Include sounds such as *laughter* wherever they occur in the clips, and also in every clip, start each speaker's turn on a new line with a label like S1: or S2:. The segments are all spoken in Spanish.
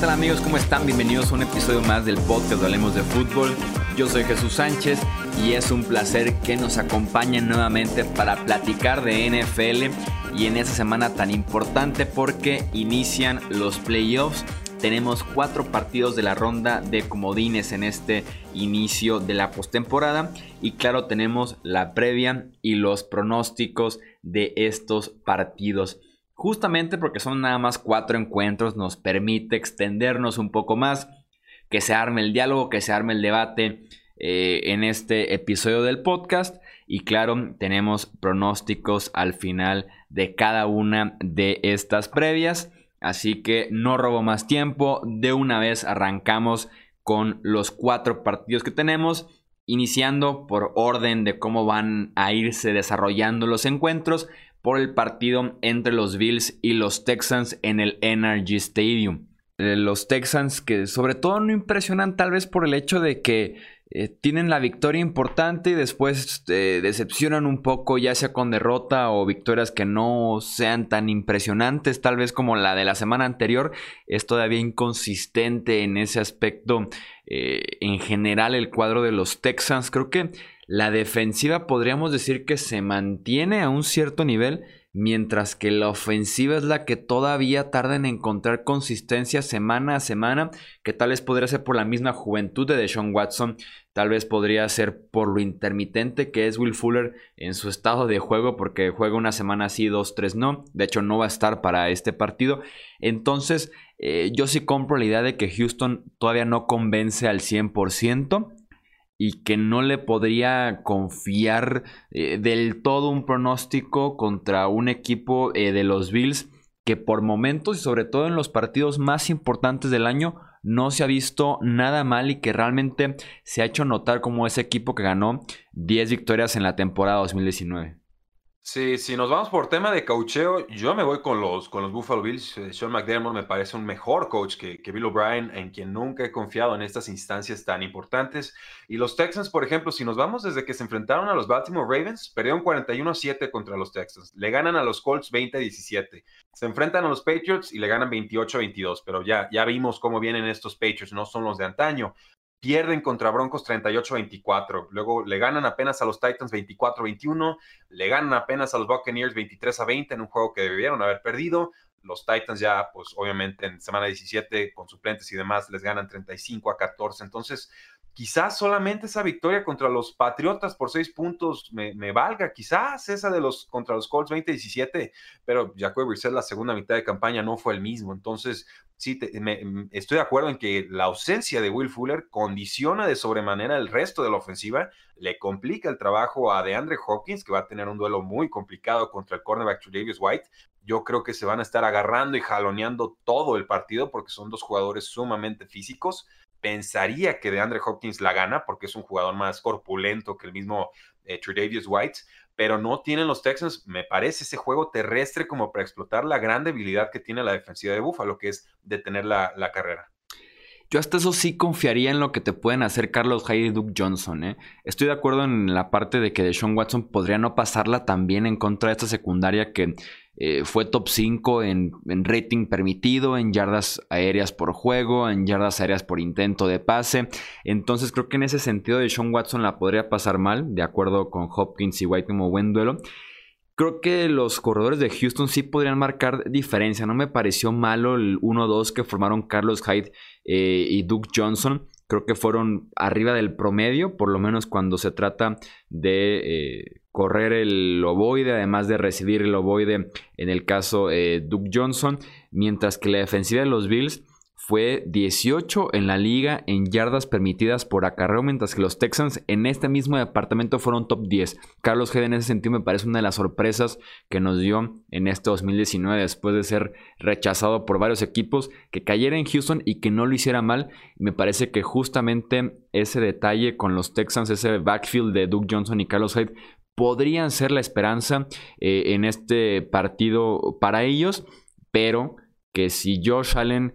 S1: tal amigos? ¿Cómo están? Bienvenidos a un episodio más del podcast de Hablemos de Fútbol. Yo soy Jesús Sánchez y es un placer que nos acompañen nuevamente para platicar de NFL y en esta semana tan importante porque inician los playoffs. Tenemos cuatro partidos de la ronda de comodines en este inicio de la postemporada y claro tenemos la previa y los pronósticos de estos partidos. Justamente porque son nada más cuatro encuentros, nos permite extendernos un poco más, que se arme el diálogo, que se arme el debate eh, en este episodio del podcast. Y claro, tenemos pronósticos al final de cada una de estas previas. Así que no robo más tiempo. De una vez arrancamos con los cuatro partidos que tenemos. Iniciando por orden de cómo van a irse desarrollando los encuentros por el partido entre los Bills y los Texans en el Energy Stadium. Eh, los Texans que sobre todo no impresionan tal vez por el hecho de que eh, tienen la victoria importante y después eh, decepcionan un poco ya sea con derrota o victorias que no sean tan impresionantes tal vez como la de la semana anterior es todavía inconsistente en ese aspecto en general el cuadro de los Texans. Creo que la defensiva podríamos decir que se mantiene a un cierto nivel, mientras que la ofensiva es la que todavía tarda en encontrar consistencia semana a semana, que tal vez podría ser por la misma juventud de Deshaun Watson, tal vez podría ser por lo intermitente que es Will Fuller en su estado de juego, porque juega una semana sí, dos, tres no, de hecho no va a estar para este partido, entonces eh, yo sí compro la idea de que Houston todavía no convence al 100%, y que no le podría confiar eh, del todo un pronóstico contra un equipo eh, de los Bills que por momentos y sobre todo en los partidos más importantes del año no se ha visto nada mal y que realmente se ha hecho notar como ese equipo que ganó 10 victorias en la temporada 2019.
S2: Sí, si nos vamos por tema de coacheo, yo me voy con los, con los Buffalo Bills. Eh, Sean McDermott me parece un mejor coach que, que, Bill O'Brien, en quien nunca he confiado en estas instancias tan importantes. Y los Texans, por ejemplo, si nos vamos desde que se enfrentaron a los Baltimore Ravens, perdieron 41 a 7 contra los Texans. Le ganan a los Colts 20 a 17. Se enfrentan a los Patriots y le ganan 28 a 22. Pero ya, ya vimos cómo vienen estos Patriots, no son los de antaño pierden contra Broncos 38-24, luego le ganan apenas a los Titans 24-21, le ganan apenas a los Buccaneers 23 20 en un juego que debieron haber perdido. Los Titans ya, pues obviamente en semana 17 con suplentes y demás les ganan 35 a 14. Entonces, quizás solamente esa victoria contra los Patriotas por seis puntos me, valga, quizás esa de los contra los Colts 20-17, pero Jacoby Brissett la segunda mitad de campaña no fue el mismo, entonces sí, mm, estoy de acuerdo en que la ausencia de Will Fuller condiciona de sobremanera el resto de la ofensiva, le complica el trabajo a DeAndre Hopkins, que va a tener un duelo muy complicado contra el cornerback Davis White, yo creo que se van a estar agarrando y jaloneando todo el partido porque son dos jugadores sumamente físicos, pensaría que de Andre Hopkins la gana porque es un jugador más corpulento que el mismo eh, White, pero no tienen los Texans, me parece, ese juego terrestre como para explotar la gran debilidad que tiene la defensiva de Buffalo, que es detener la, la carrera.
S1: Yo hasta eso sí confiaría en lo que te pueden hacer Carlos Hyde y Duke Johnson. ¿eh? Estoy de acuerdo en la parte de que Deshaun Watson podría no pasarla también en contra de esta secundaria que eh, fue top 5 en, rating permitido, en yardas aéreas por juego, en yardas aéreas por intento de pase. Entonces creo que en ese sentido de Sean Watson la podría pasar mal, de acuerdo con Hopkins y White como buen duelo. Creo que los corredores de Houston sí podrían marcar diferencia. No me pareció malo el 1-2 que formaron Carlos Hyde eh, y Duke Johnson creo que fueron arriba del promedio, por lo menos cuando se trata de eh, correr el ovoide, además de recibir el ovoide en el caso eh, Duke Johnson, mientras que la defensiva de los Bills fue 18 en la liga en yardas permitidas por acarreo, mientras que los Texans en este mismo departamento fueron top 10. Carlos Head en ese sentido me parece una de las sorpresas que nos dio en este 2019 después de ser rechazado por varios equipos, que cayera en Houston y que no lo hiciera mal. Me parece que justamente ese detalle con los Texans, ese backfield de Duke Johnson y Carlos Hyde, podrían ser la esperanza eh, en este partido para ellos, pero que si Josh Allen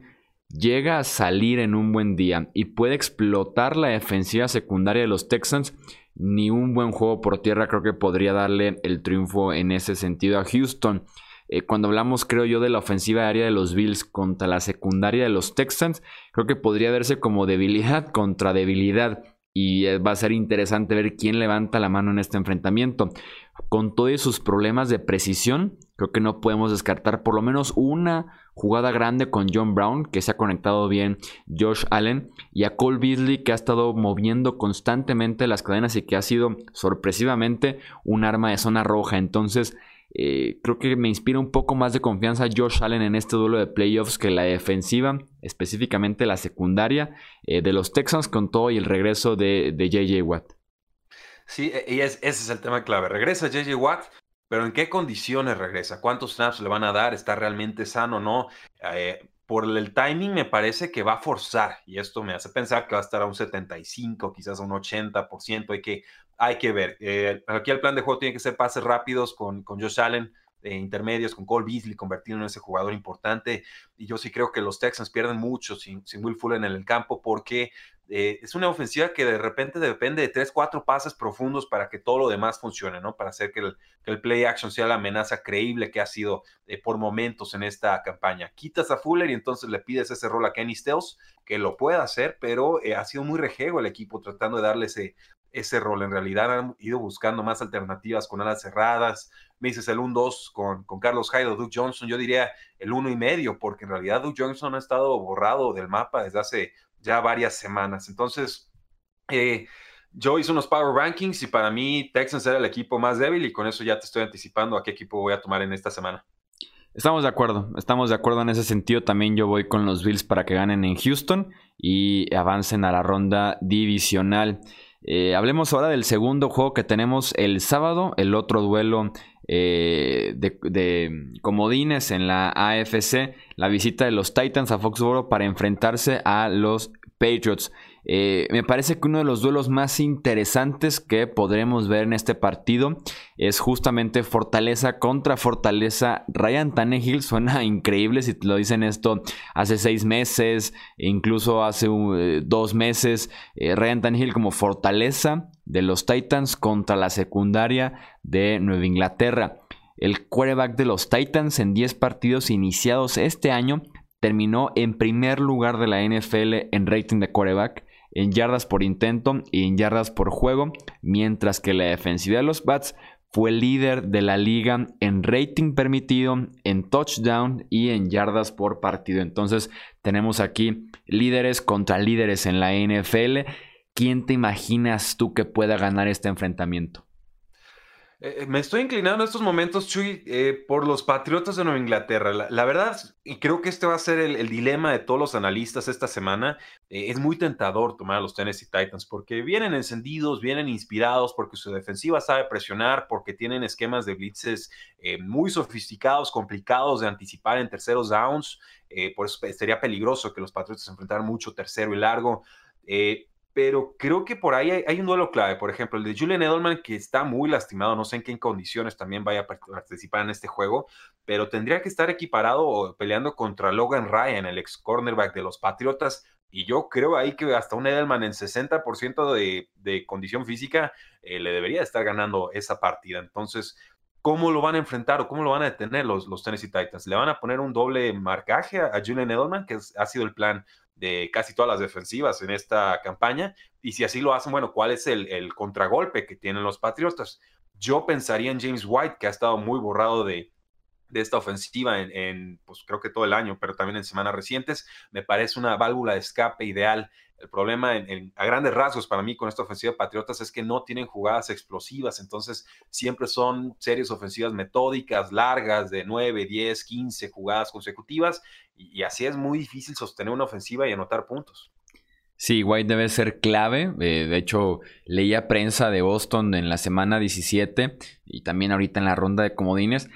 S1: llega a salir en un buen día y puede explotar la defensiva secundaria de los Texans, ni un buen juego por tierra creo que podría darle el triunfo en ese sentido a Houston. eh, cuando hablamos, creo yo, de la ofensiva aérea de los Bills contra la secundaria de los Texans, creo que podría verse como debilidad *laughs* contra debilidad. Y eh, va a ser interesante ver quién levanta la mano en este enfrentamiento. Con todos sus problemas de precisión, creo que no podemos descartar por lo menos una jugada grande con John Brown, que se ha conectado bien Josh Allen, y a Cole Beasley, que ha estado moviendo constantemente las cadenas y que ha sido sorpresivamente un arma de zona roja. Entonces, eh, creo que me inspira un poco más de confianza Josh Allen en este duelo de playoffs que la defensiva, específicamente la secundaria eh, de los Texans con todo y el regreso de, JJ Watt.
S2: Sí, e, y ese es el tema clave. Regresa JJ Watt, pero ¿en qué condiciones regresa? ¿Cuántos snaps le van a dar? ¿Está realmente sano o no? Eh, por el timing me parece que va a forzar y esto me hace pensar que va a estar a un 75, quizás a un 80%. Hay que, hay que ver. Eh, aquí el plan de juego tiene que ser pases rápidos con, con Josh Allen, eh, intermedios, con Cole Beasley, convertirlo en ese jugador importante. Y yo sí creo que los Texans pierden mucho sin, sin Will Fuller en el campo porque eh, es una ofensiva que de repente depende de tres, cuatro pases profundos para que todo lo demás funcione, ¿no? Para hacer que el, play action sea la amenaza creíble que ha sido eh, por momentos en esta campaña. Quitas a Fuller y entonces le pides ese rol a Kenny Stills, que lo pueda hacer, pero eh, ha sido muy rejego el equipo tratando de darle ese, ese rol. En realidad han ido buscando más alternativas con alas cerradas. Me dices el 1-2 con, con Carlos Hyde o Duke Johnson. Yo diría el 1 y medio, porque en realidad Duke Johnson ha estado borrado del mapa desde hace ya varias semanas. Entonces, eh, yo hice unos Power Rankings y para mí Texans era el equipo más débil y con eso ya te estoy anticipando a qué equipo voy a tomar en esta semana.
S1: Estamos de acuerdo, estamos de acuerdo en ese sentido. También yo voy con los Bills para que ganen en Houston y avancen a la ronda divisional. Eh, hablemos ahora del segundo juego que tenemos el sábado, el otro duelo eh, de, comodines en la AFC, la visita de los Titans a Foxborough para enfrentarse a los Patriots. Eh, me parece que uno de los duelos más interesantes que podremos ver en este partido es justamente Fortaleza contra Fortaleza. Ryan Tannehill suena *laughs* increíble si te lo dicen esto hace seis meses, incluso hace eh, dos meses. Ryan Tannehill como Fortaleza de los Titans contra la secundaria de Nueva Inglaterra. El quarterback de los Titans en 10 partidos iniciados este año terminó en primer lugar de la NFL en rating de quarterback, en yardas por intento y en yardas por juego, mientras que la defensiva de los Bats fue líder de la liga en rating permitido, en touchdown y en yardas por partido. Entonces tenemos aquí líderes contra líderes en la NFL ¿quién te imaginas tú que pueda ganar este enfrentamiento?
S2: Eh, me estoy inclinando en estos momentos, Chuy, eh, por los Patriotas de Nueva Inglaterra. La, verdad, y creo que este va a ser el, dilema de todos los analistas esta semana, eh, es muy tentador tomar a los Tennessee Titans porque vienen encendidos, vienen inspirados, porque su defensiva sabe presionar, porque tienen esquemas de blitzes muy sofisticados, complicados de anticipar en terceros downs. por eso sería peligroso que los Patriotas enfrentaran mucho tercero y largo pero creo que por ahí hay, un duelo clave. Por ejemplo, el de Julian Edelman, que está muy lastimado, no sé en qué condiciones también vaya a participar en este juego, pero tendría que estar equiparado o peleando contra Logan Ryan, el ex cornerback de los Patriotas. Y yo creo ahí que hasta un Edelman en 60% de, condición física eh, le debería estar ganando esa partida. Entonces, ¿cómo lo van a enfrentar o cómo lo van a detener los, los Tennessee Titans? ¿Le van a poner un doble marcaje a, Julian Edelman, que ha sido el plan de casi todas las defensivas en esta campaña. Y si así lo hacen, bueno, ¿cuál es el, contragolpe que tienen los Patriotas? Yo pensaría en James White, que ha estado muy borrado de, esta ofensiva en, pues creo que todo el año, pero también en semanas recientes. Me parece una válvula de escape ideal el problema a grandes rasgos para mí con esta ofensiva de Patriotas es que no tienen jugadas explosivas, entonces siempre son series ofensivas metódicas, largas, de 9, 10, 15 jugadas consecutivas, y, así es muy difícil sostener una ofensiva y anotar puntos.
S1: Sí, White debe ser clave. Eh, de hecho, leía prensa de Boston en la semana 17 y también ahorita en la ronda de comodines.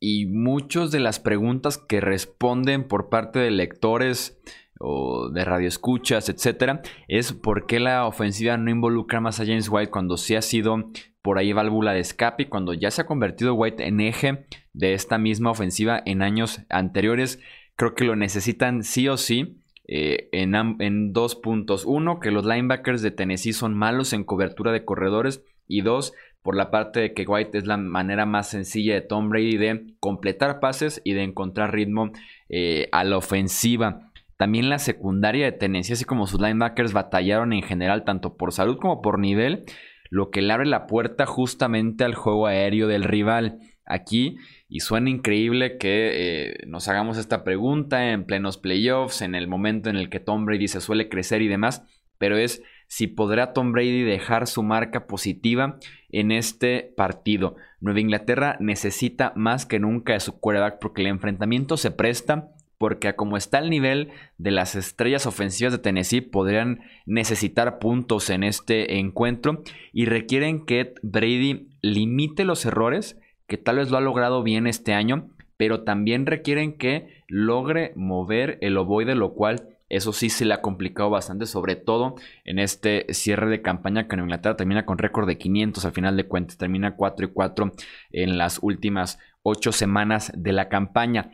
S1: Y muchas de las preguntas que responden por parte de lectores o de radioescuchas, etcétera, es por qué la ofensiva no involucra más a James White cuando sí ha sido por ahí válvula de escape, cuando ya se ha convertido White en eje de esta misma ofensiva en años anteriores. Creo que lo necesitan sí o sí. Eh, en, en, dos puntos. Uno, que los linebackers de Tennessee son malos en cobertura de corredores. Y dos, por la parte de que White es la manera más sencilla de Tom Brady de completar pases y de encontrar ritmo eh, a la ofensiva. También la secundaria de Tennessee, así como sus linebackers batallaron en general, tanto por salud como por nivel, lo que le abre la puerta justamente al juego aéreo del rival. Aquí, y suena increíble que eh, nos hagamos esta pregunta en plenos playoffs, en el momento en el que Tom Brady se suele crecer y demás, pero es si podrá Tom Brady dejar su marca positiva en este partido. Nueva Inglaterra necesita más que nunca de su quarterback porque el enfrentamiento se presta porque como está el nivel de las estrellas ofensivas de Tennessee, podrían necesitar puntos en este encuentro y requieren que Brady limite los errores, que tal vez lo ha logrado bien este año, pero también requieren que logre mover el ovoide, lo cual eso sí se le ha complicado bastante, sobre todo en este cierre de campaña que en Inglaterra termina con récord de 500 al final de cuentas, termina 4 y 4 en las últimas 8 semanas de la campaña.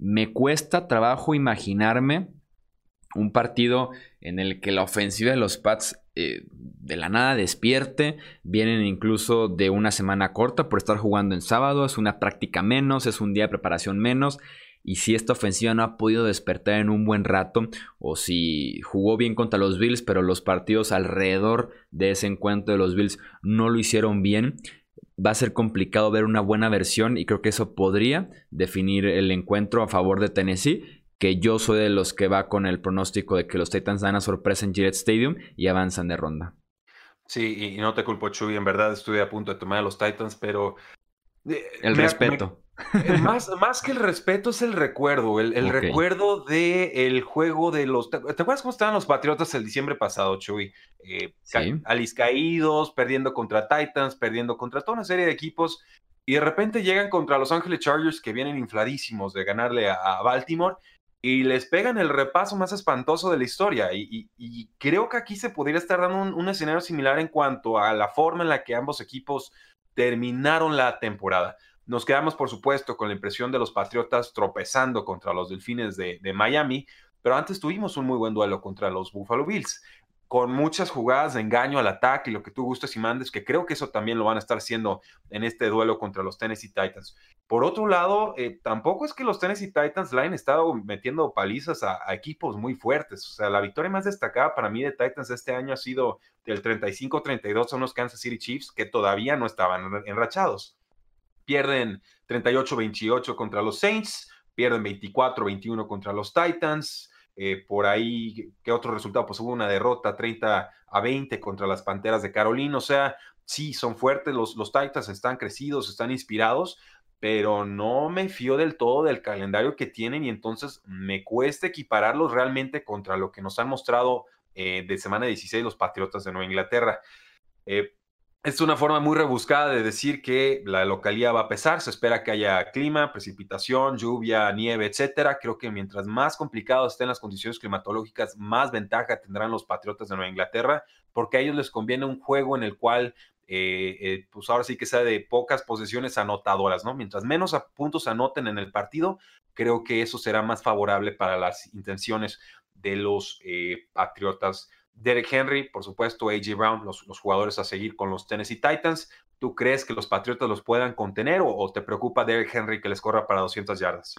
S1: Me cuesta trabajo imaginarme un partido en el que la ofensiva de los Pats eh, de la nada despierte. Vienen incluso de una semana corta por estar jugando en sábado. Es una práctica menos, es un día de preparación menos. Y si esta ofensiva no ha podido despertar en un buen rato, o si jugó bien contra los Bills, pero los partidos alrededor de ese encuentro de los Bills no lo hicieron bien, va a ser complicado ver una buena versión y creo que eso podría definir el encuentro a favor de Tennessee, que yo soy de los que va con el pronóstico de que los Titans dan a sorpresa en Gillette Stadium y avanzan de ronda.
S2: Sí, y no te culpo, Chuy, en verdad estuve a punto de tomar a los Titans, pero...
S1: Eh, el respeto. *laughs*
S2: más, más que el respeto es el recuerdo, el, recuerdo del el juego de los... ¿Te acuerdas cómo estaban los Patriotas el diciembre pasado, Chuy? Eh, caídos, perdiendo contra Titans, perdiendo contra toda una serie de equipos, y de repente llegan contra Los Ángeles Chargers que vienen infladísimos de ganarle a, Baltimore, y les pegan el repaso más espantoso de la historia. Y, creo que aquí se podría estar dando un, un escenario similar en cuanto a la forma en la que ambos equipos terminaron la temporada. Nos quedamos, por supuesto, con la impresión de los Patriotas tropezando contra los Delfines de, Miami, pero antes tuvimos un muy buen duelo contra los Buffalo Bills, con muchas jugadas de engaño al ataque lo que tú gustes y mandes, que creo que eso también lo van a estar haciendo en este duelo contra los Tennessee Titans. Por otro lado, eh, tampoco es que los Tennessee Titans le hayan estado metiendo palizas a, equipos muy fuertes. O sea, la victoria más destacada para mí de Titans este año ha sido del 35-32 son los Kansas City Chiefs, que todavía no estaban enrachados pierden 38-28 contra los Saints, pierden 24-21 contra los Titans. Eh, por ahí, ¿qué otro resultado? Pues hubo una derrota 30 a 20 contra las Panteras de Carolina. O sea, sí, son fuertes, los, los Titans están crecidos, están inspirados, pero no me fío del todo del calendario que tienen y entonces me cuesta equipararlos realmente contra lo que nos han mostrado eh, de semana 16 los Patriotas de Nueva Inglaterra. Eh, es una forma muy rebuscada de decir que la localidad va a pesar. Se espera que haya clima, precipitación, lluvia, nieve, etcétera. Creo que mientras más complicadas estén las condiciones climatológicas, más ventaja tendrán los Patriotas de Nueva Inglaterra, porque a ellos les conviene un juego en el cual, eh, eh, pues ahora sí que sea de pocas posesiones anotadoras, ¿no? Mientras menos puntos anoten en el partido, creo que eso será más favorable para las intenciones de los eh, Patriotas Derek Henry, por supuesto, A.J. Brown, los, jugadores a seguir con los Tennessee Titans. ¿Tú crees que los Patriotas los puedan contener o, te preocupa Derek Henry que les corra para 200 yardas?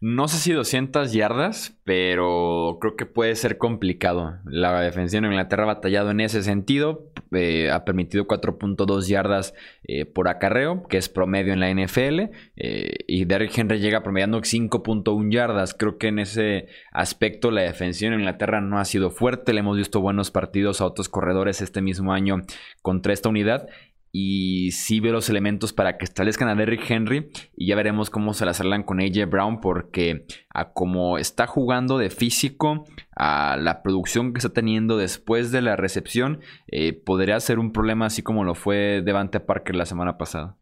S1: No sé si 200 yardas, pero creo que puede ser complicado. La defensiva de Inglaterra ha batallado en ese sentido. Eh, ha permitido 4.2 yardas eh, por acarreo, que es promedio en la NFL. Eh, y Derrick Henry llega promediando 5.1 yardas. Creo que en ese aspecto la defensiva de Inglaterra no ha sido fuerte. Le hemos visto buenos partidos a otros corredores este mismo año contra esta unidad y sí veo los elementos para que establezcan a Derrick Henry y ya veremos cómo se las arreglan con AJ Brown porque a como está jugando de físico, a la producción que está teniendo después de la recepción, eh, podría ser un problema así como lo fue Devante Parker la semana pasada.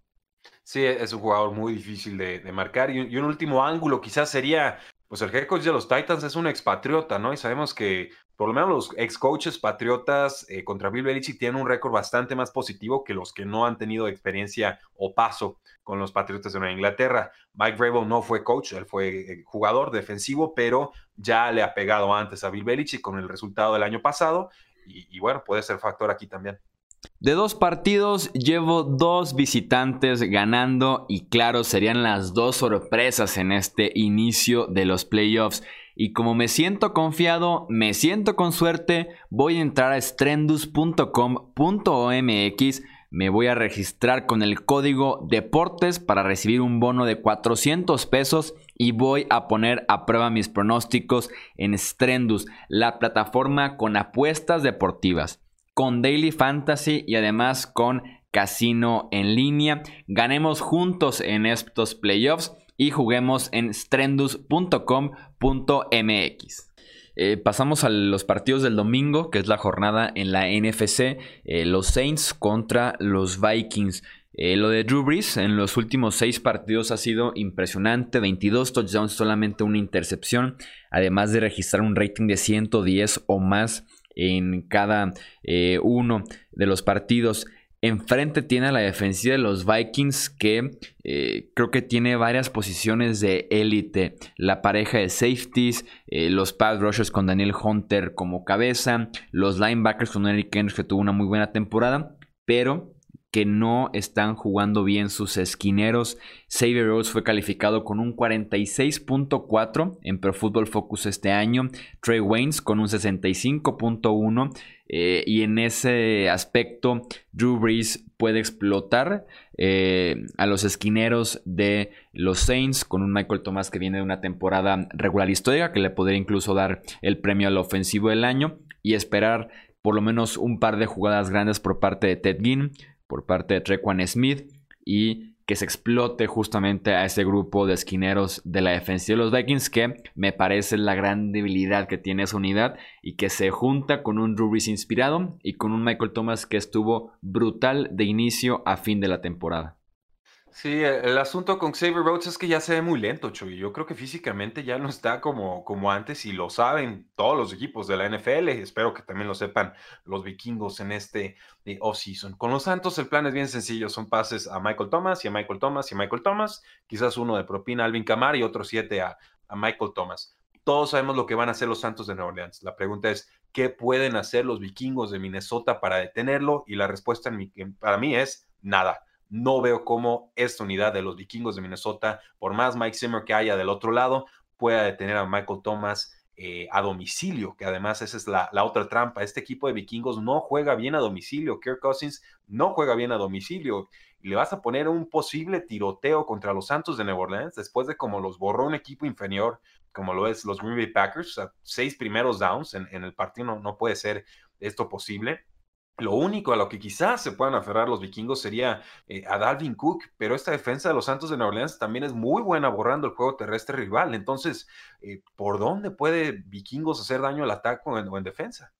S2: Sí, es un jugador muy difícil de, marcar y, un último ángulo quizás sería pues el head coach de los Titans es un expatriota, ¿no? Y sabemos que por lo menos los ex coaches patriotas eh, contra Bill Belichick tienen un récord bastante más positivo que los que no han tenido experiencia o paso con los Patriotas de Nueva Inglaterra. Mike Vrabel no fue coach, él fue eh, jugador defensivo, pero ya le ha pegado antes a Bill Belichick con el resultado del año pasado y, y bueno, puede ser factor aquí también.
S1: De dos partidos llevo dos visitantes ganando y claro serían las dos sorpresas en este inicio de los playoffs. Y como me siento confiado, me siento con suerte, voy a entrar a strendus.com.omx, me voy a registrar con el código deportes para recibir un bono de 400 pesos y voy a poner a prueba mis pronósticos en Strendus, la plataforma con apuestas deportivas con Daily Fantasy y además con Casino en línea. Ganemos juntos en estos playoffs y juguemos en strendus.com.mx. Eh, pasamos a los partidos del domingo, que es la jornada en la NFC. Eh, los Saints contra los Vikings. Eh, lo de Drew Brees en los últimos seis partidos ha sido impresionante. 22 touchdowns, solamente una intercepción. Además de registrar un rating de 110 o más en cada eh, uno de los partidos. Enfrente tiene a la defensiva de los Vikings que eh, creo que tiene varias posiciones de élite. La pareja de safeties, eh, los pass rushers con Daniel Hunter como cabeza, los linebackers con Eric Kendricks que tuvo una muy buena temporada, pero que no están jugando bien sus esquineros. Xavier Rhodes fue calificado con un 46.4 en Pro Football Focus este año. Trey Waynes con un 65.1. Eh, y en ese aspecto, Drew Brees puede explotar eh, a los esquineros de los Saints con un Michael Thomas que viene de una temporada regular histórica que le podría incluso dar el premio al ofensivo del año y esperar por lo menos un par de jugadas grandes por parte de Ted Ginn por parte de Trequan Smith y que se explote justamente a ese grupo de esquineros de la defensiva de los Vikings que me parece la gran debilidad que tiene esa unidad y que se junta con un Rubis inspirado y con un Michael Thomas que estuvo brutal de inicio a fin de la temporada.
S2: Sí, e, el asunto con Xavier Rhodes es que ya se ve muy lento, Chuy. Yo creo que físicamente ya no está como, como antes y lo saben todos los equipos de la NFL. Espero que también lo sepan los vikingos en este eh, off-season. Con los Santos el plan es bien sencillo. Son pases a Michael Thomas y a Michael Thomas y a Michael Thomas. Quizás uno de propina a Alvin Kamar y otro siete a, a Michael Thomas. Todos sabemos lo que van a hacer los Santos de Nueva Orleans. La pregunta es, ¿qué pueden hacer los vikingos de Minnesota para detenerlo? Y la respuesta para mí es nada no veo cómo esta unidad de los vikingos de Minnesota, por más Mike Zimmer que haya del otro lado, pueda detener a Michael Thomas eh, a domicilio, que además esa es la, otra trampa. Este equipo de vikingos no juega bien a domicilio. Kirk Cousins no juega bien a domicilio. Y le vas a poner un posible tiroteo contra los Santos de Nueva Orleans después de como los borró un equipo inferior, como lo es los Green Bay Packers. seis primeros downs en, el partido no puede ser esto posible. Lo único a lo que quizás se puedan aferrar los vikingos sería eh, a Dalvin Cook, pero esta defensa de los Santos de Nueva Orleans también es muy buena borrando el juego terrestre rival. Entonces, eh, ¿por dónde puede vikingos hacer daño al ataque o en, defensa?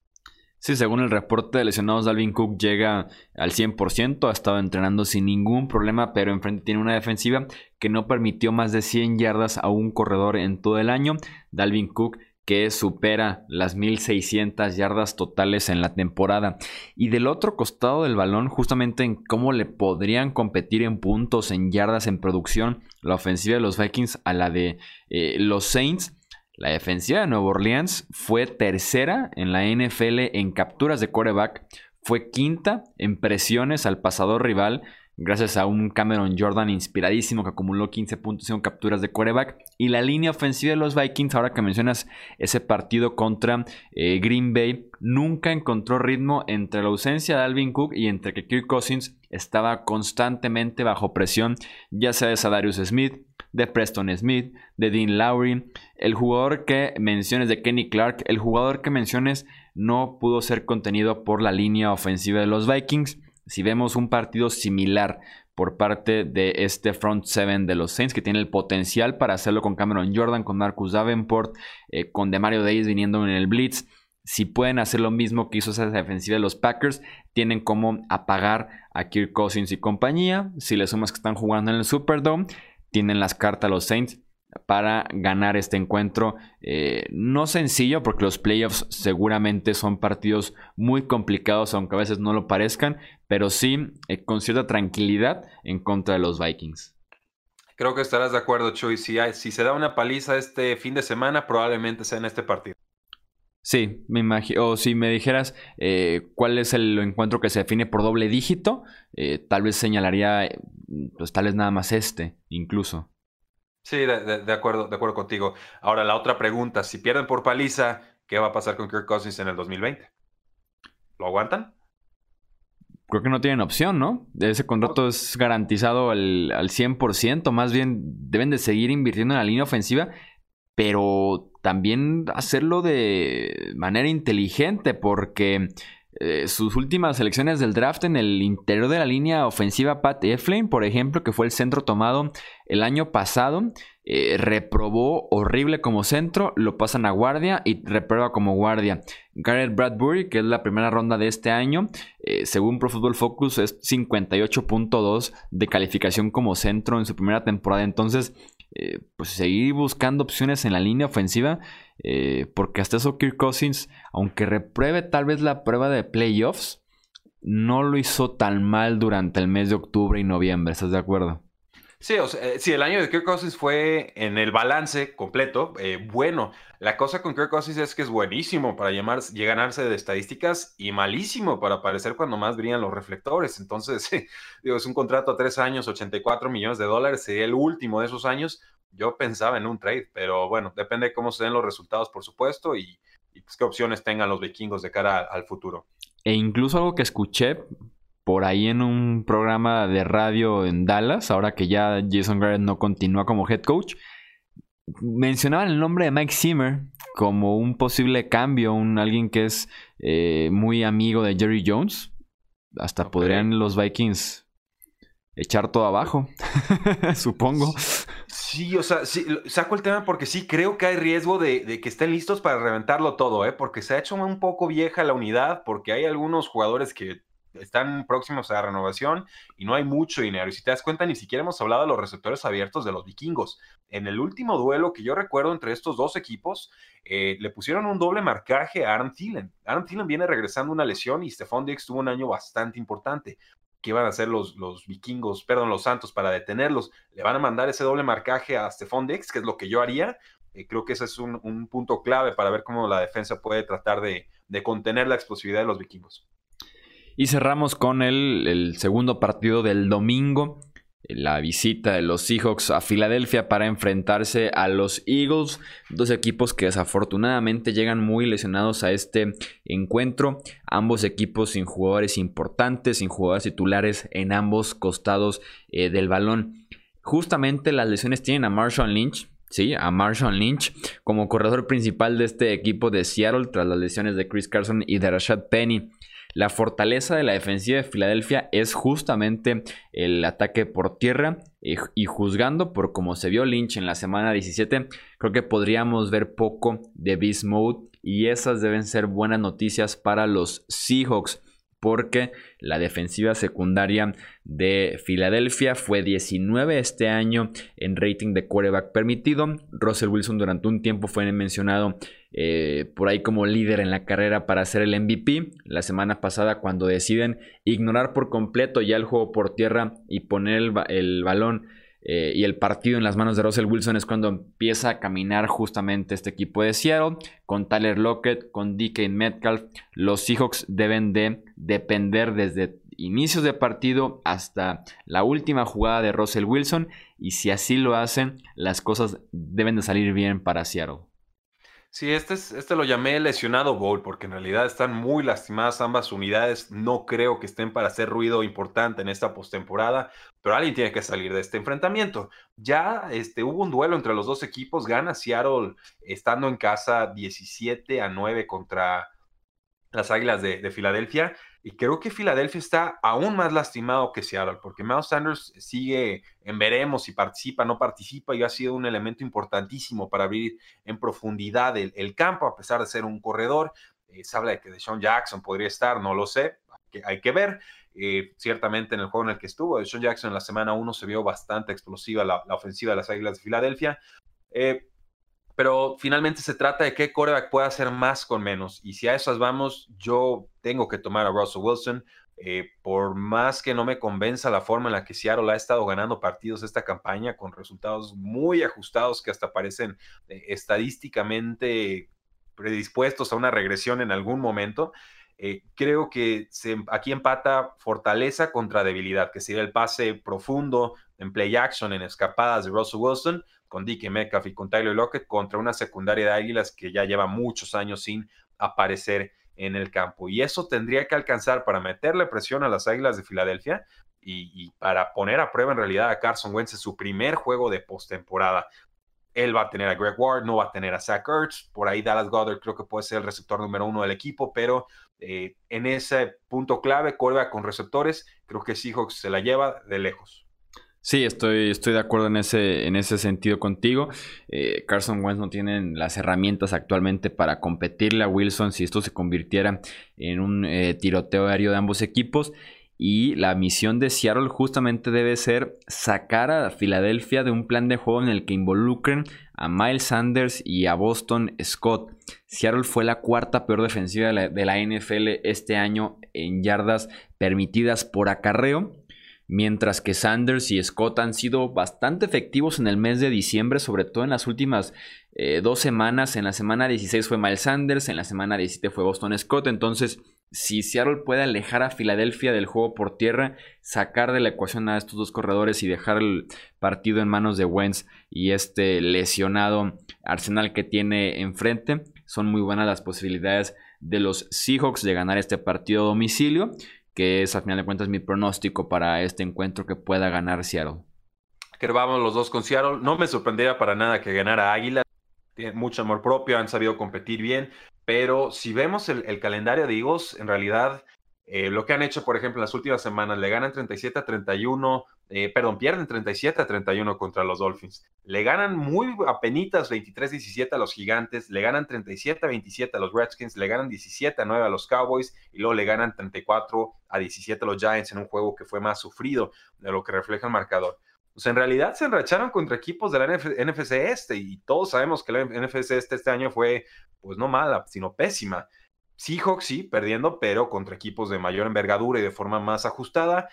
S1: Sí, según el reporte de lesionados, Dalvin Cook llega al 100%, ha estado entrenando sin ningún problema, pero enfrente tiene una defensiva que no permitió más de 100 yardas a un corredor en todo el año. Dalvin Cook que supera las 1600 yardas totales en la temporada. Y del otro costado del balón, justamente en cómo le podrían competir en puntos, en yardas, en producción, la ofensiva de los Vikings a la de eh, los Saints. La defensiva de Nueva Orleans fue tercera en la NFL en capturas de quarterback, fue quinta en presiones al pasador rival gracias a un Cameron Jordan inspiradísimo que acumuló 15 puntos en capturas de quarterback. Y la línea ofensiva de los Vikings, ahora que mencionas ese partido contra eh, Green Bay, nunca encontró ritmo entre la ausencia de Alvin Cook y entre que Kirk Cousins estaba constantemente bajo presión, ya sea de Sadarius Smith, de Preston Smith, de Dean Lowry, el jugador que menciones de Kenny Clark, el jugador que menciones no pudo ser contenido por la línea ofensiva de los Vikings si vemos un partido similar por parte de este front seven de los Saints, que tiene el potencial para hacerlo con Cameron Jordan, con Marcus Davenport, eh, con Demario Days viniendo en el blitz. Si pueden hacer lo mismo que hizo esa defensiva de los Packers, tienen como apagar a Kirk Cousins y compañía. Si le sumas que están jugando en el Superdome, tienen las cartas los Saints para ganar este encuentro. Eh, no sencillo porque los playoffs seguramente son partidos muy complicados, aunque a veces no lo parezcan, pero sí eh, con cierta tranquilidad en contra de los Vikings.
S2: Creo que estarás de acuerdo, Chuy. Si, si se da una paliza este fin de semana, probablemente sea en este partido.
S1: Sí, me imagino. O si me dijeras eh, cuál es el encuentro que se define por doble dígito, tal vez señalaría, pues tal vez nada más este, incluso.
S2: Sí, de, acuerdo, de acuerdo contigo. Ahora, la otra pregunta, si pierden por paliza, ¿qué va a pasar con Kirk Cousins en el 2020? ¿Lo aguantan?
S1: Creo que no tienen opción, ¿no? Ese contrato es garantizado al, al 100%, más bien deben de seguir invirtiendo en la línea ofensiva, pero también hacerlo de manera inteligente porque eh, sus últimas selecciones del draft en el interior de la línea ofensiva, Pat Eflin, por ejemplo, que fue el centro tomado el año pasado, eh, reprobó horrible como centro, lo pasan a guardia y reprueba como guardia. Garrett Bradbury, que es la primera ronda de este año, eh, según Pro Football Focus, es 58.2 de calificación como centro en su primera temporada. Entonces, pues seguir buscando opciones en la línea ofensiva. Eh, porque hasta eso Kirk Cousins, aunque repruebe tal vez la prueba de playoffs, no lo hizo tan mal durante el mes de octubre y noviembre. ¿Estás de acuerdo?
S2: Sí, eh, sí, el año de Kirk Cousins fue en el balance completo. bueno, la cosa con Kirk Cousins es que es buenísimo para ganarse de estadísticas y malísimo para aparecer cuando más brillan los reflectores. Entonces, *laughs* digo, es un contrato a tres años, 84 millones de dólares, sería el último de esos años. Yo pensaba en un trade, pero bueno, depende de cómo se den los resultados, por supuesto, y, pues, qué opciones tengan los vikingos de cara al futuro.
S1: E incluso algo que escuché por ahí en un programa de radio en Dallas, ahora que ya Jason Garrett no continúa como head coach, mencionaban el nombre de Mike Zimmer como un posible cambio, un alguien que es eh, muy amigo de Jerry Jones. Hasta podrían los Vikings echar todo abajo, *laughs* supongo.
S2: Sí, o sea, saco el tema porque sí creo que hay riesgo de, que estén listos para reventarlo todo, ¿eh? porque se ha hecho un poco vieja la unidad, porque hay algunos jugadores que están próximos a la renovación y no hay mucho dinero. Y si te das cuenta, ni siquiera hemos hablado de los receptores abiertos de los vikingos. En el último duelo que yo recuerdo entre estos dos equipos, eh, le pusieron un doble marcaje a Aaron Thielen. Aaron Thielen viene regresando una lesión y Stephon Diggs tuvo un año bastante importante. ¿Qué van a hacer los, los vikingos, perdón, los santos para detenerlos? ¿Le van a mandar ese doble marcaje a Stephon Diggs, que es lo que yo haría? Eh, creo que ese es un, punto clave para ver cómo la defensa puede tratar de contener la explosividad de los vikingos.
S1: Y cerramos con el, el segundo partido del domingo la visita de los Seahawks a Filadelfia para enfrentarse a los Eagles, dos equipos que desafortunadamente llegan muy lesionados a este encuentro, ambos equipos sin jugadores importantes, sin jugadores titulares en ambos costados eh, del balón. Justamente las lesiones tienen a Marshall Lynch, Sí, a Marshall Lynch como corredor principal de este equipo de Seattle tras las lesiones de Chris Carson y de Rashad Penny. La fortaleza de la defensiva de Filadelfia es justamente el ataque por tierra y, juzgando por cómo se vio Lynch en la semana 17, creo que podríamos ver poco de Beast Mode y esas deben ser buenas noticias para los Seahawks porque la defensiva secundaria de Filadelfia fue 19 este año en rating de quarterback permitido. Russell Wilson durante un tiempo fue mencionado eh, por ahí como líder en la carrera para ser el MVP. La semana pasada cuando deciden ignorar por completo ya el juego por tierra y poner el balón eh, y el partido en las manos de Russell Wilson es cuando empieza a caminar justamente este equipo de Seattle. Con Tyler Lockett, con DK Metcalf, los Seahawks deben de depender desde inicios de partido hasta la última jugada de Russell Wilson. Y si así lo hacen, las cosas deben de salir bien para Seattle.
S2: Sí, este, es, este lo llamé lesionado bowl porque en realidad están muy lastimadas ambas unidades. No creo que estén para hacer ruido importante en esta postemporada, pero alguien tiene que salir de este enfrentamiento. Ya este, hubo un duelo entre los dos equipos. Gana Seattle estando en casa 17 a 9 contra las Águilas de, de Filadelfia. Y creo que Filadelfia está aún más lastimado que Seattle, porque Miles Sanders sigue en veremos si participa no participa y ha sido un elemento importantísimo para abrir en profundidad el, campo, a pesar de ser un corredor. Eh, se habla de que Deshaun Jackson podría estar, no lo sé, hay que ver. Eh, ciertamente en el juego en el que estuvo, Deshaun Jackson en la semana 1 se vio bastante explosiva la, ofensiva de las Águilas de Filadelfia. Eh, pero finalmente se trata de qué coreback puede hacer más con menos. Y si a esas vamos, yo tengo que tomar a Russell Wilson. Eh, por más que no me convenza la forma en la que Seattle ha estado ganando partidos esta campaña con resultados muy ajustados que hasta parecen eh, estadísticamente predispuestos a una regresión en algún momento. Eh, creo que se, aquí empata fortaleza contra debilidad, que sería el pase profundo en play action, en escapadas de Russell Wilson, con Dickie Metcalf y con Tyler Lockett, contra una secundaria de Águilas que ya lleva muchos años sin aparecer en el campo. Y eso tendría que alcanzar para meterle presión a las Águilas de Filadelfia y, para poner a prueba en realidad a Carson Wentz en su primer juego de postemporada. Él va a tener a Greg Ward, no va a tener a Zach Ertz. Por ahí Dallas Goddard creo que puede ser el receptor número uno del equipo, pero eh, en ese punto clave, Corva con receptores, creo que Seahawks se la lleva de lejos.
S1: Sí, estoy, estoy de acuerdo en ese, en ese sentido contigo. Eh, Carson Wentz no tiene las herramientas actualmente para competirle a Wilson si esto se convirtiera en un eh, tiroteo aéreo de ambos equipos. Y la misión de Seattle justamente debe ser sacar a Filadelfia de un plan de juego en el que involucren a Miles Sanders y a Boston Scott. Seattle fue la cuarta peor defensiva de la, NFL este año en yardas permitidas por acarreo. Mientras que Sanders y Scott han sido bastante efectivos en el mes de diciembre, sobre todo en las últimas eh, dos semanas. En la semana 16 fue Miles Sanders, en la semana 17 fue Boston Scott. Entonces, si Seattle puede alejar a Filadelfia del juego por tierra, sacar de la ecuación a estos dos corredores y dejar el partido en manos de Wentz y este lesionado Arsenal que tiene enfrente, son muy buenas las posibilidades de los Seahawks de ganar este partido a domicilio, que es a final de cuentas mi pronóstico para este encuentro que pueda ganar Seattle.
S2: Que vamos los dos con Seattle. No me sorprendería para nada que ganara Águila. Tiene mucho amor propio, han sabido competir bien. Pero si vemos el, calendario de Eagles, en realidad eh, lo que han hecho, por ejemplo, en las últimas semanas, le ganan 37 a 31, eh, perdón, pierden 37 a 31 contra los Dolphins. Le ganan muy apenitas 23-17 a los Gigantes, le ganan 37 a 27 a los Redskins, le ganan 17 a 9 a los Cowboys y luego le ganan 34 a 17 a los Giants en un juego que fue más sufrido de lo que refleja el marcador. Pues en realidad se enracharon contra equipos de la NFC este y todos sabemos que la NFC este este año fue pues no mala, sino pésima. Seahawks sí, perdiendo, pero contra equipos de mayor envergadura y de forma más ajustada,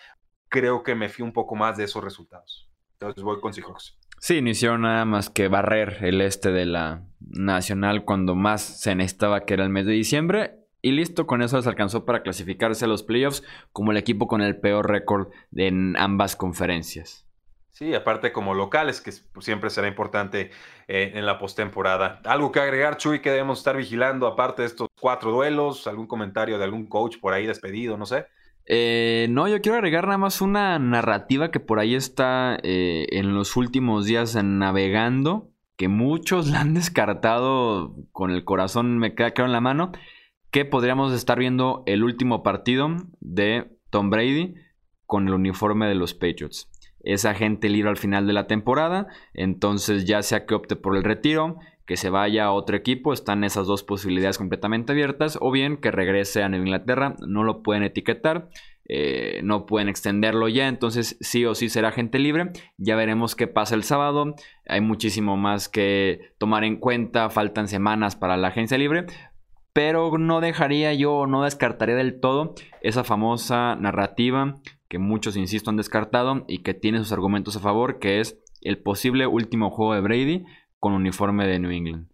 S2: creo que me fui un poco más de esos resultados. Entonces voy con Seahawks.
S1: Sí, no hicieron nada más que barrer el este de la Nacional cuando más se necesitaba, que era el mes de diciembre. Y listo, con eso les alcanzó para clasificarse a los playoffs como el equipo con el peor récord en ambas conferencias.
S2: Sí, aparte como locales, que siempre será importante eh, en la postemporada. ¿Algo que agregar, Chuy, que debemos estar vigilando aparte de estos cuatro duelos? ¿Algún comentario de algún coach por ahí despedido? No sé.
S1: Eh, no, yo quiero agregar nada más una narrativa que por ahí está eh, en los últimos días navegando, que muchos *laughs* la han descartado con el corazón me queda en la mano, que podríamos estar viendo el último partido de Tom Brady con el uniforme de los Patriots. Es agente libre al final de la temporada, entonces ya sea que opte por el retiro, que se vaya a otro equipo, están esas dos posibilidades completamente abiertas, o bien que regrese a Nueva Inglaterra, no lo pueden etiquetar, eh, no pueden extenderlo ya, entonces sí o sí será agente libre, ya veremos qué pasa el sábado, hay muchísimo más que tomar en cuenta, faltan semanas para la agencia libre, pero no dejaría yo, no descartaría del todo esa famosa narrativa que muchos, insisto, han descartado y que tiene sus argumentos a favor, que es el posible último juego de Brady con uniforme de New England.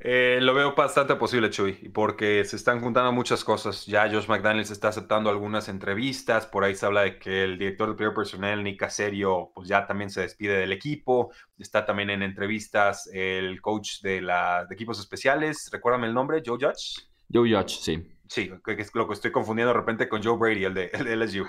S2: Eh, lo veo bastante posible, Chuy, porque se están juntando muchas cosas. Ya Josh McDaniels está aceptando algunas entrevistas, por ahí se habla de que el director de primer personal, Nick Caserio, pues ya también se despide del equipo. Está también en entrevistas el coach de, la, de equipos especiales, recuérdame el nombre, Joe Judge.
S1: Joe Judge, sí.
S2: Sí, es lo que estoy confundiendo de repente con Joe Brady, el de, el LSU.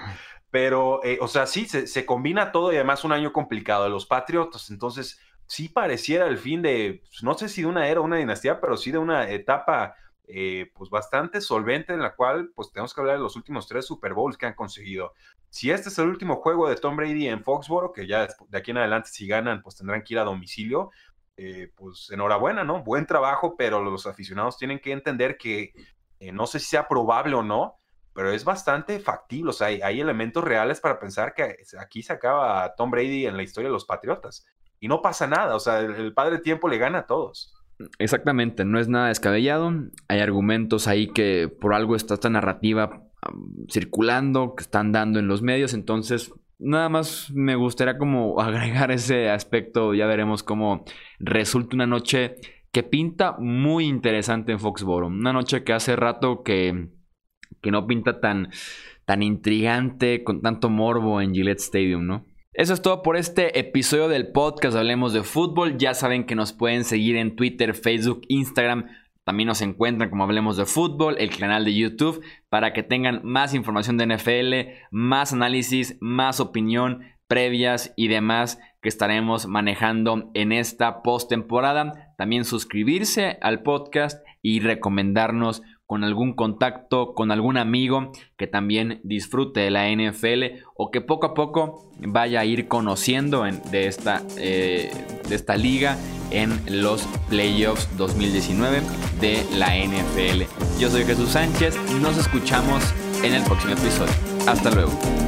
S2: Pero, eh, o sea, sí, se, combina todo y además un año complicado de los Patriots. Entonces, sí pareciera el fin de, pues, no sé si de una era o una dinastía, pero sí de una etapa eh, pues bastante solvente en la cual pues tenemos que hablar de los últimos tres Super Bowls que han conseguido. Si este es el último juego de Tom Brady en Foxborough, que ya de aquí en adelante si ganan pues tendrán que ir a domicilio, eh, pues enhorabuena, ¿no? Buen trabajo, pero los aficionados tienen que entender que eh, no sé si sea probable o no, pero es bastante factible. O sea, hay, elementos reales para pensar que aquí se acaba Tom Brady en la historia de los Patriotas. Y no pasa nada. O sea, el, padre tiempo le gana a todos.
S1: Exactamente, no es nada descabellado. Hay argumentos ahí que por algo está esta narrativa circulando, que están dando en los medios. Entonces, nada más me gustaría como *laughs* agregar ese aspecto. Ya veremos cómo resulta una noche que pinta muy interesante en Foxboro. Una noche que hace rato que, que no pinta tan, tan intrigante, con tanto morbo en Gillette Stadium, ¿no? Eso es todo por este episodio del podcast Hablemos de Fútbol. Ya saben que nos pueden seguir en Twitter, Facebook, Instagram. También nos encuentran como Hablemos de Fútbol, el canal de YouTube, para que tengan más información de NFL, más análisis, más opinión, previas y demás que estaremos manejando en esta postemporada. También suscribirse al podcast y recomendarnos con algún contacto, con algún amigo que también disfrute de la NFL o que poco a poco vaya a ir conociendo de, esta, eh, de esta liga en los playoffs 2019 de la NFL. Yo soy Jesús Sánchez, nos escuchamos en el próximo episodio. Hasta luego.